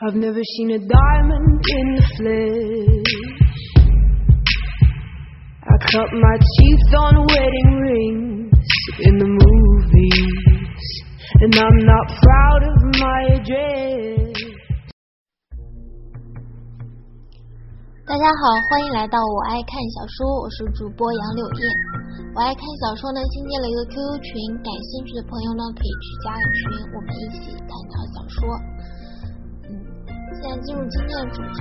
I've never seen a diamond in the flesh. I cut my teeth on wedding rings in the movies, and I'm not proud of my address. 大家好，欢迎来到我爱看小说，我是主播杨柳叶。我爱看小说呢，新建了一个 QQ 群，感兴趣的朋友呢可以去加个群，我们一起探讨小说。现在进入今天的主题，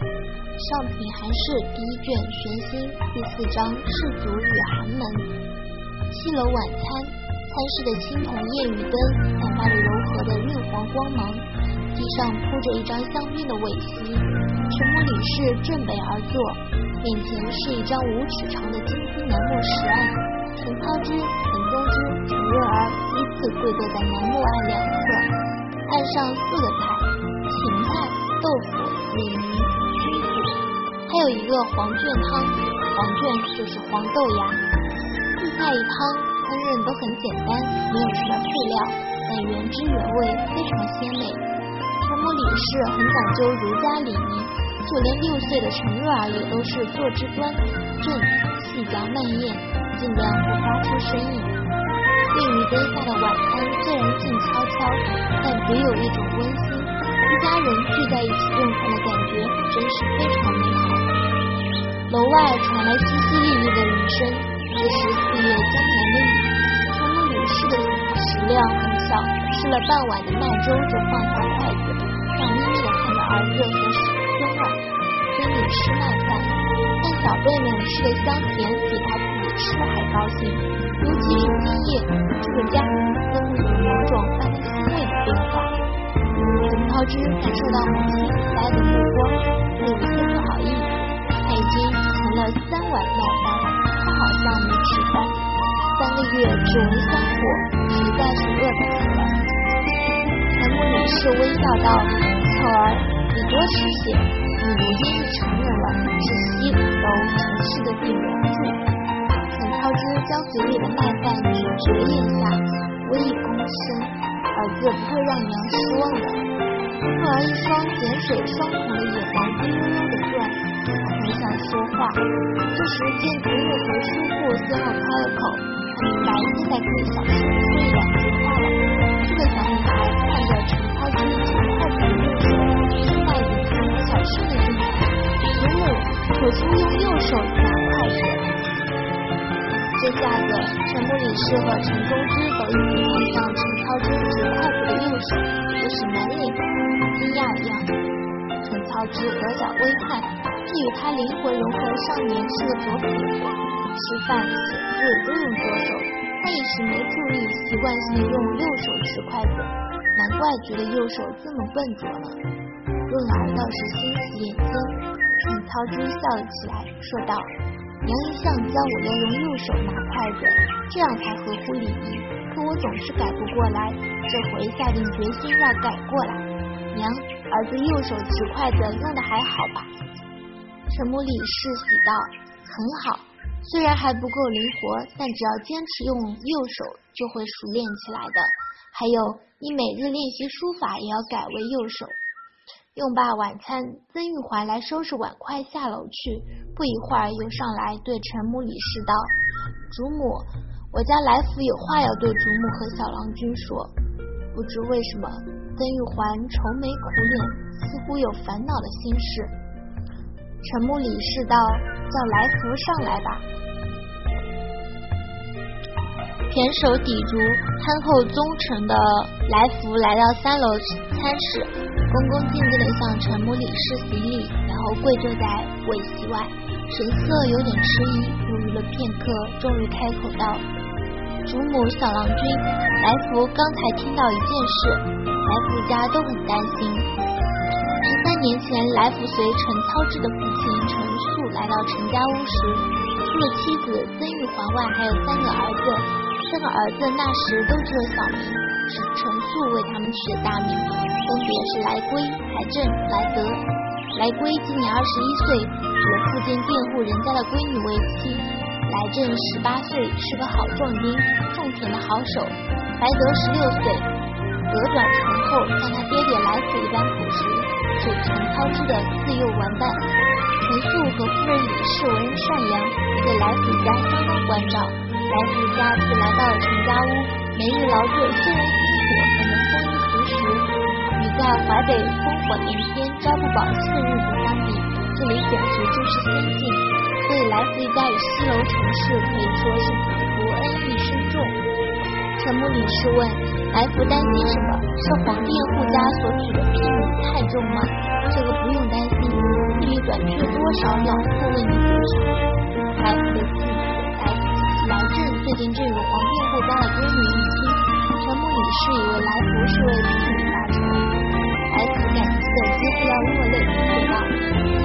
上品韩氏第一卷玄心第四章世祖与寒门。七楼晚餐，餐室的青铜夜雨灯散发着柔和的润黄光芒，地上铺着一张香槟的尾席。陈母李氏正北而坐，面前是一张五尺长的金丝楠木石案，陈操之、陈宗之、陈润儿依次跪坐在楠木案两侧，案上四个菜。菜、豆腐、鲤鱼、菌子，还有一个黄卷汤。黄卷就是黄豆芽。四菜一汤，烹饪都很简单，没有什么配料，但原汁原味，非常鲜美。陈母李氏很讲究儒家礼仪，就连六岁的陈瑞儿也都是坐之端正，细嚼慢咽，尽量不发出声音。夜雨灯下的晚餐虽然静悄悄，但别有一种温馨。一家人聚在一起用餐的感觉真是非常美好。楼外传来淅淅沥沥的雨声，这是四月江南的雨。陈母女士的食量很小，吃了半碗的麦粥就放下筷子，笑眯眯的看着儿子和孙儿。孙女吃麦饭，但小辈们吃的香甜，比他自己吃的还高兴。尤其是今夜，这个家似乎有某种让他欣慰的变化。陈涛之感受到母亲慈爱的目光，有些不好意思。他已经盛了三碗麦饭，他好像没吃饭。三个月只闻香火，实在是饿得很了。陈母女士微笑道：“巧儿，你多吃些，你如今是成人了，是西五楼陈氏的顶梁柱。”陈超之将嘴里的麦饭咀嚼了咽下，微一躬身：“儿子不会让娘失望的。”若儿一双碱水双瞳的眼光滴溜溜的转，他很想说话。这时见祖母和叔父先后开了口，他明白现在可以小声说一两句话了。这个小女孩看着陈操之长筷子的右手，心脉紧张，小声的问道：“祖母，可初用右手拿筷子？”这下子，陈母李氏和陈宗之都一起看向陈操之执筷子的右手，这是满脸。惊讶一样，陈操之额角微汗，这与他灵魂融合的少年是个左撇子，吃饭写字都用左手，他一时没注意，习惯性用右手持筷子，难怪觉得右手这么笨拙呢。润儿倒是欣喜眼尖，陈操之笑了。起来，说道：“娘一向教我要用右手拿筷子，这样才合乎礼仪，可我总是改不过来，这回下定决心要改过来。”娘，儿子右手持筷子用的还好吧？陈母李氏喜道：“很好，虽然还不够灵活，但只要坚持用右手，就会熟练起来的。还有，你每日练习书法也要改为右手。”用罢晚餐，曾玉环来收拾碗筷下楼去，不一会儿又上来对陈母李氏道：“主母，我家来福有话要对主母和小郎君说，不知为什么。”曾玉环愁眉苦脸，似乎有烦恼的心事。陈木李氏道：“叫来福上来吧。”前手抵足、憨厚忠诚的来福来到三楼餐室，恭恭敬敬的向陈母李氏行礼，然后跪坐在尾席外，神色有点迟疑，犹豫了片刻，终于开口道：“主母、小郎君，来福刚才听到一件事。”来福家都很担心。十三年前，来福随陈操之的父亲陈素来到陈家屋时，除了妻子曾玉环外，还有三个儿子。三个儿子那时都只有小名，是陈素为他们取的大名，分别是来归、来正、来德。来归今年二十一岁，娶了附近佃户人家的闺女为妻。来正十八岁，是个好壮丁，种田的好手。来德十六岁。额短唇厚，像他爹爹来福一般朴实。嘴唇操之的自幼完蛋。陈素和夫人李氏为人善良，对来福家相当关照。来福家自来到了陈家屋，每日劳作虽然辛苦，也能丰衣足食。与在淮北烽火连天、朝不保夕的日子相比，这里简直就是仙境。所以来福一家与西楼陈氏可以说是福恩义深重。陈母李氏问来福担心什么？是皇帝护家所娶的聘礼太重吗？这个不用担心。聘礼短缺多少，老夫为你补偿。来福来振最近正与皇殿后家的闺女一亲，陈母李氏以为来福是为聘礼发愁，来福感激的几乎要落泪，说道：“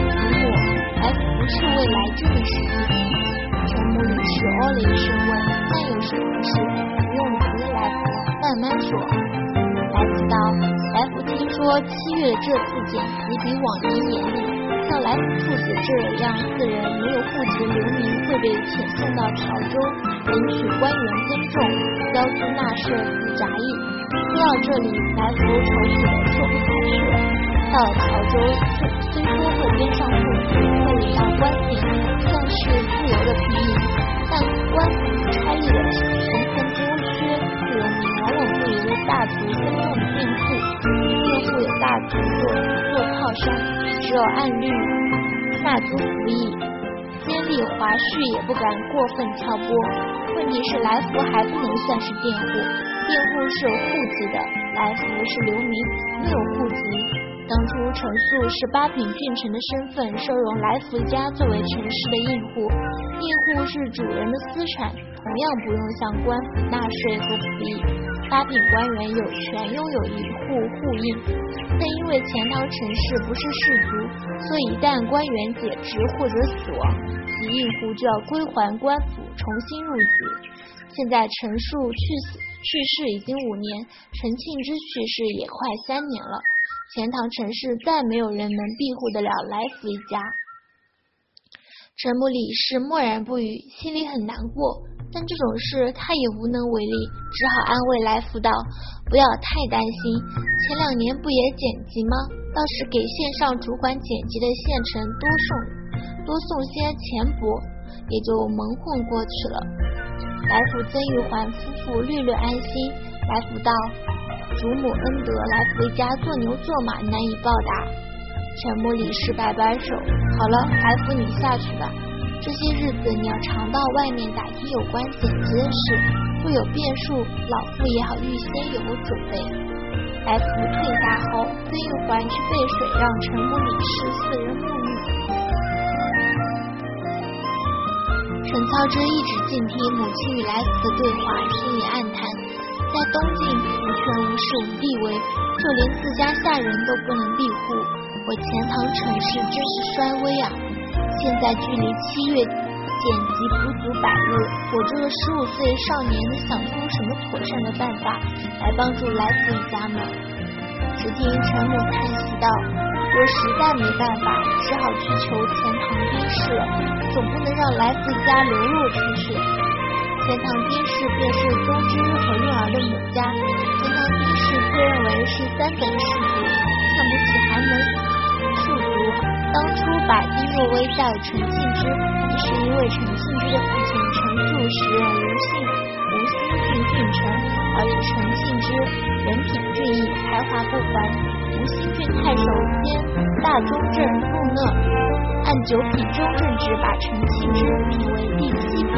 祖母，来福不是为来振的事情。”陈母李氏哦了一声问：“那有什么事？不用急，来，慢慢说。”来福道：“来福听说七月这次剪辑比往年严厉。”像来福父子这样四人没有户籍流民会被遣送到潮州领取官员耕种、交租纳税服杂役。听到这里，来福愁绪的说不下去了。到了潮州，虽虽说会跟上父子，会领到官品，算是自由的平民，但官府差役的层层剥你，往往不以为大族耕种的佃户，佃户有大族做做靠山。只有按律纳租服役，监吏华胥也不敢过分挑拨。问题是来福还不能算是佃户，佃户是有户籍的，来福是流民，没有户籍。当初陈素是八品郡臣的身份收容来福家作为陈氏的印户，印户是主人的私产，同样不用向官府纳税和服役。八品官员有权拥有一户户印，但因为钱塘陈氏不是士族，所以一旦官员解职或者死亡，其印户就要归还官府，重新入籍。现在陈述去死去世已经五年，陈庆之去世也快三年了，钱塘陈氏再没有人能庇护得了来福一家。陈母李氏默然不语，心里很难过。但这种事他也无能为力，只好安慰来福道：“不要太担心，前两年不也剪辑吗？倒是给线上主管剪辑的县城多送多送些钱帛，也就蒙混过去了。”来福曾玉环夫妇略略安心。来福道：“祖母恩德，来福一家做牛做马难以报答。”陈母李氏摆摆手：“好了，来福你下去吧。”这些日子你要常到外面打听有关剪辑的事，若有变数，老夫也好预先有个准备。来福退下后，曾玉环去备水，让陈母李氏四人沐浴。沈操之一直静听母亲与来福的对话，心里暗叹：在东晋无权无势无地位，就连自家下人都不能庇护，我钱塘陈氏真是衰微啊！现在距离七月剪辑不足百日，我这个十五岁少年能想出什么妥善的办法来帮助来福一家呢？只听陈母叹息道：“若实在没办法，只好去求钱塘丁氏了，总不能让来福家流落出去。钱塘丁氏便是宗之和韵儿的母家，钱塘丁氏自认为是三等士族，看不起寒门庶族。”当初把丁若薇嫁给陈庆之，是因为陈庆之的父亲陈述时任吴姓吴兴郡郡丞，而陈庆之人品俊逸，才华不凡。吴兴郡太守兼大中正陆讷，按九品中正制把陈庆之评为第七品。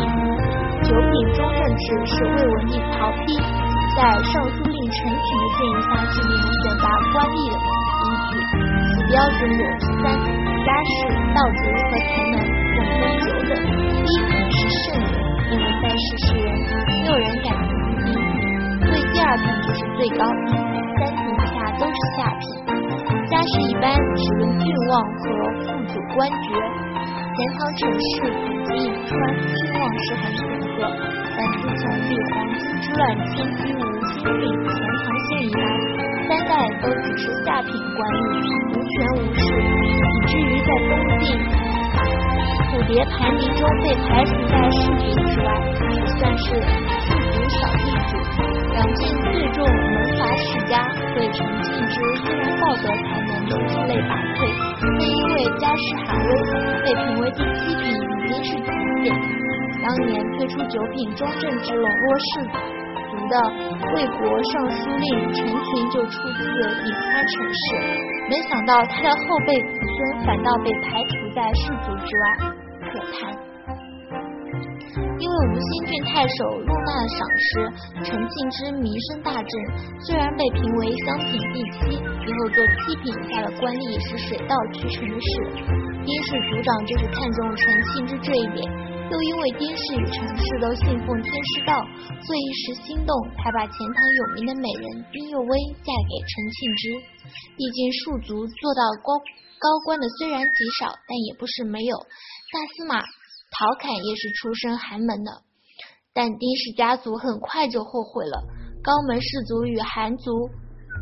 九品中正制是魏文帝曹丕在尚书令陈群的建议下制定选拔官吏的依据。标准有三：家世、道德和才能，总分九等。第一品是圣人，因为在世世人没有人敢自低。所以第二品就是最高，都是下品。家世一般，只论郡望和父祖官爵。钱塘陈氏祖籍颍川，郡望是很显赫，但自从立黄巾之乱迁居吴兴郡钱塘县以来。三代都只是下品官吏，无权无势，以至于在东晋虎蝶排名中被排除在士族之外，也算是小地主。两晋最重门阀世家，对陈进之虽然道德才能都出类拔萃。家世寒微，被评为第七品已经是极限。当年推出九品中正之笼络士族的魏国尚书令陈群就出自颍川陈氏，没想到他的后辈子孙反倒被排除在士族之外，可叹。因为吴兴郡太守陆纳的赏识，陈庆之名声大振。虽然被评为乡品第七，以后做七品以下的官吏是水到渠成的事。丁氏族长就是看中陈庆之这一点，又因为丁氏与陈氏都信奉天师道，所以一时心动，才把钱塘有名的美人丁幼薇嫁给陈庆之。毕竟庶族做到高高官的虽然极少，但也不是没有。大司马。陶侃也是出身寒门的，但丁氏家族很快就后悔了。高门氏族与寒族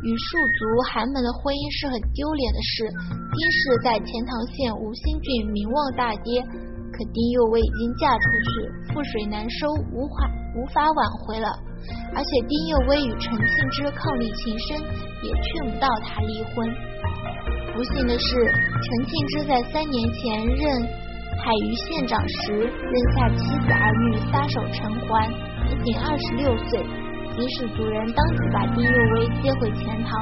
与庶族寒门的婚姻是很丢脸的事。丁氏在钱塘县吴兴郡名望大跌，可丁幼薇已经嫁出去，覆水难收，无法无法挽回了。而且丁幼薇与陈庆之伉俪情深，也劝不到他离婚。不幸的是，陈庆之在三年前任。海虞县长时，扔下妻子儿女，撒手成寰，年仅二十六岁。金氏族人当即把丁幼薇接回钱塘。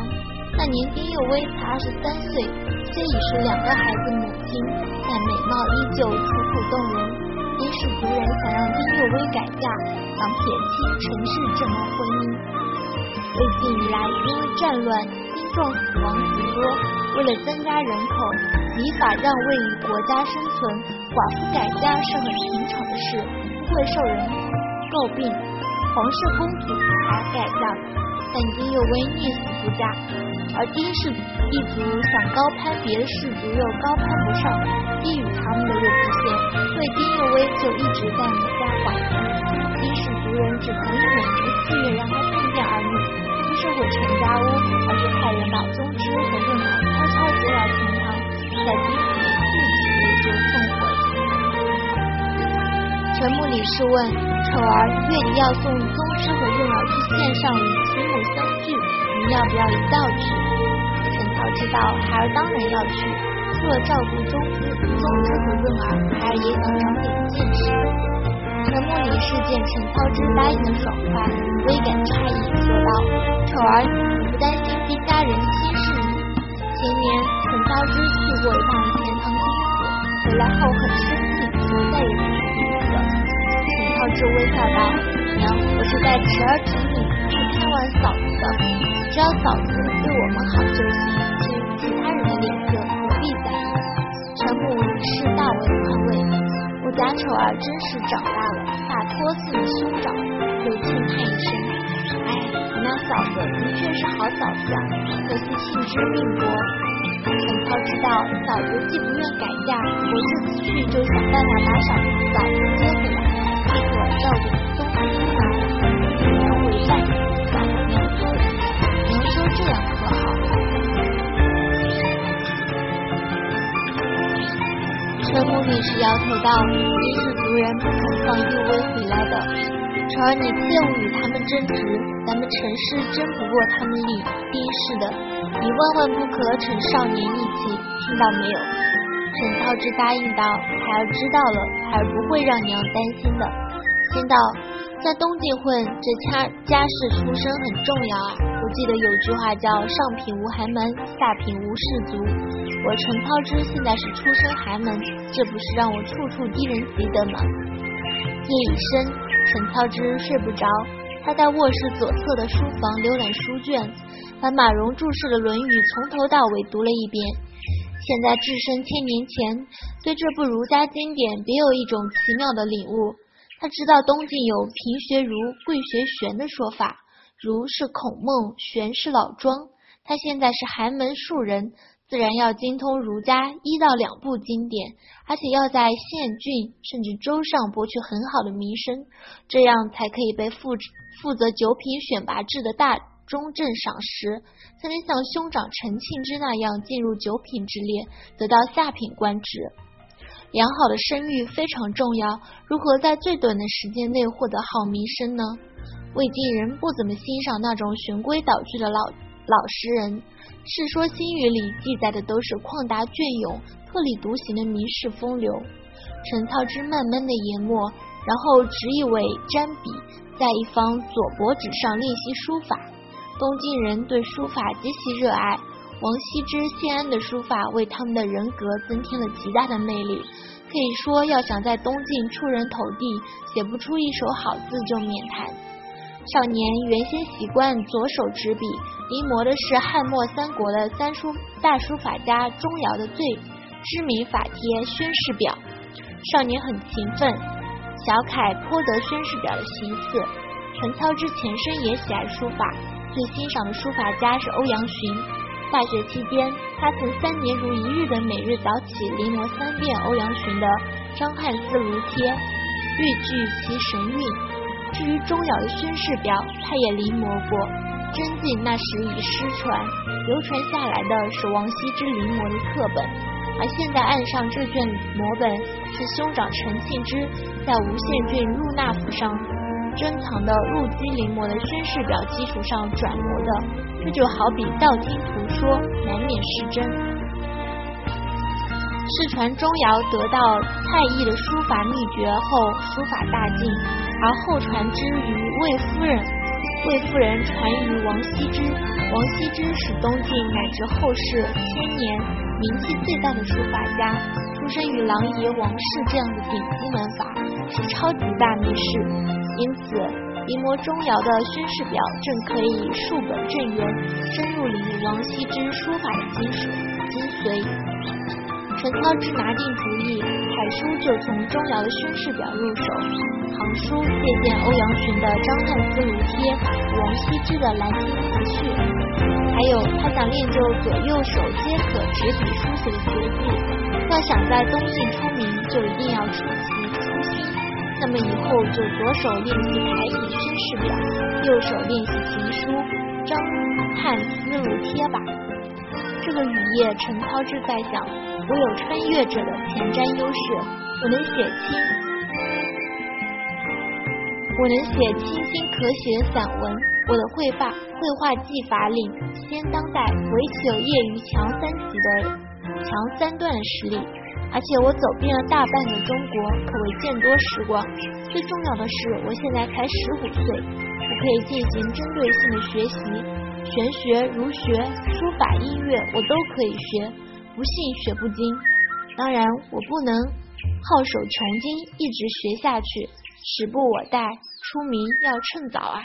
那年丁幼薇才二十三岁，虽已是两个孩子母亲，但美貌依旧楚楚动人。金氏族人想让丁幼薇改嫁，想撇清陈氏这门婚姻。魏晋以来，因为战乱，兵众死亡极多，为了增加人口。依法让位于国家生存，寡妇改嫁是很平常的事，不会受人诟病。皇室公主才改嫁，但丁幼薇宁死不嫁。而丁氏一族想高攀别的氏族又高攀不上，低于他们的又不现，所以丁幼薇就一直在母家寡居。丁氏族人只同意每年四月让她觐见儿女，是回陈家屋，而是派人把宗芝和润儿悄悄接到钱塘。在丁府自己为之送回。陈穆理事问丑儿，月底要送宗师和任老去县上与其母相聚，您要不要一道去？陈涛知道孩儿当然要去，除了照顾宗芝、宗之和润儿，孩儿也想长点见识。陈穆理事见陈涛之答应的爽快，微感诧异，说道：“丑儿，你不担心丁家人轻视你？前年。”陈操之去过一趟钱塘金府，回来后很生气，说再也不去金府了。陈操之微笑道：“娘，我是在侄儿侄女，去看望嫂子的，只要嫂子对我们好就行。至于其他人的脸色，何必在意？”陈母是大为宽慰。我家丑儿真是长大了，多次与兄长，又轻叹一声：“哎，你那嫂子的确是好嫂子啊，可惜性知命薄。”陈涛知道嫂子既不愿改嫁，我这次去就想办法把嫂子嫂子接回来，立刻照顾宗师来，以娘为陈母女士摇头道：“你是族人不肯放幼薇回来的，丑儿你切勿与他们争执，咱们陈氏争不过他们李丁氏的。”你万万不可逞少年义气，听到没有？陈操之答应道：“孩儿知道了，孩儿不会让娘担心的。”先道，在东晋混，这家家世出身很重要啊。记得有句话叫“上品无寒门，下品无士族”。我陈操之现在是出身寒门，这不是让我处处低人一等吗？夜已深，陈操之睡不着，他在卧室左侧的书房浏览书卷。把马融注释的《论语》从头到尾读了一遍。现在置身千年前，对这部儒家经典别有一种奇妙的领悟。他知道东晋有“平学儒，贵学玄”的说法，儒是孔孟，玄是老庄。他现在是寒门庶人，自然要精通儒家一到两部经典，而且要在县郡甚至州上博取很好的名声，这样才可以被负负责九品选拔制的大。中正赏识，才能像兄长陈庆之那样进入九品之列，得到下品官职。良好的声誉非常重要，如何在最短的时间内获得好名声呢？魏晋人不怎么欣赏那种循规蹈矩的老老实人，《世说新语》里记载的都是旷达隽永、特立独行的名士风流。陈操之慢慢的研墨，然后执一尾沾笔，在一方左帛纸上练习书法。东晋人对书法极其热爱。王羲之、谢安的书法为他们的人格增添了极大的魅力。可以说，要想在东晋出人头地，写不出一手好字就免谈。少年原先习惯左手执笔，临摹的是汉末三国的三书大书法家钟繇的最知名法帖《宣示表》。少年很勤奋，小楷颇得宣示表的形似。陈操之前身也喜爱书法，最欣赏的书法家是欧阳询。大学期间，他曾三年如一日的每日早起临摹三遍欧阳询的《张翰思如帖》，欲具其神韵。至于钟繇的宣示表，他也临摹过。真迹那时已失传，流传下来的是王羲之临摹的课本，而现在案上这卷摹本是兄长陈庆之在吴县郡陆纳府上。珍藏的陆机临摹的宣誓表基础上转摹的，这就好比道听途说，难免失真。世传钟繇得到蔡邕的书法秘诀后，书法大进，而后传之于魏夫人，魏夫人传于王羲之，王羲之是东晋乃至后世千年名气最大的书法家，出身于琅琊王氏这样的顶级门阀，是超级大名士。因此，临摹钟繇的宣示表正可以数本正源，深入领悟王羲之书法的精髓。精髓。陈操之拿定主意，楷书就从钟繇的宣示表入手，行书借鉴欧阳询的《张翰思如帖》，王羲之的《兰亭集序》，还有他想练就左右手皆可执笔书写的绝技。要想在东晋出名，就一定要出奇出新。那么以后就左手练习楷体宣示表，右手练习行书《张翰思如帖》吧。这个雨夜，陈涛志在想：我有穿越者的前瞻优势，我能写清，我能写清新可写的散文。我的绘画绘画技法领先当代，围棋有业余强三级的强三段的实力。而且我走遍了大半个中国，可谓见多识广。最重要的是，我现在才十五岁，可以进行针对性的学习，玄学、儒学、书法、音乐，我都可以学，不信学不精。当然，我不能好守穷经，一直学下去，时不我待，出名要趁早啊。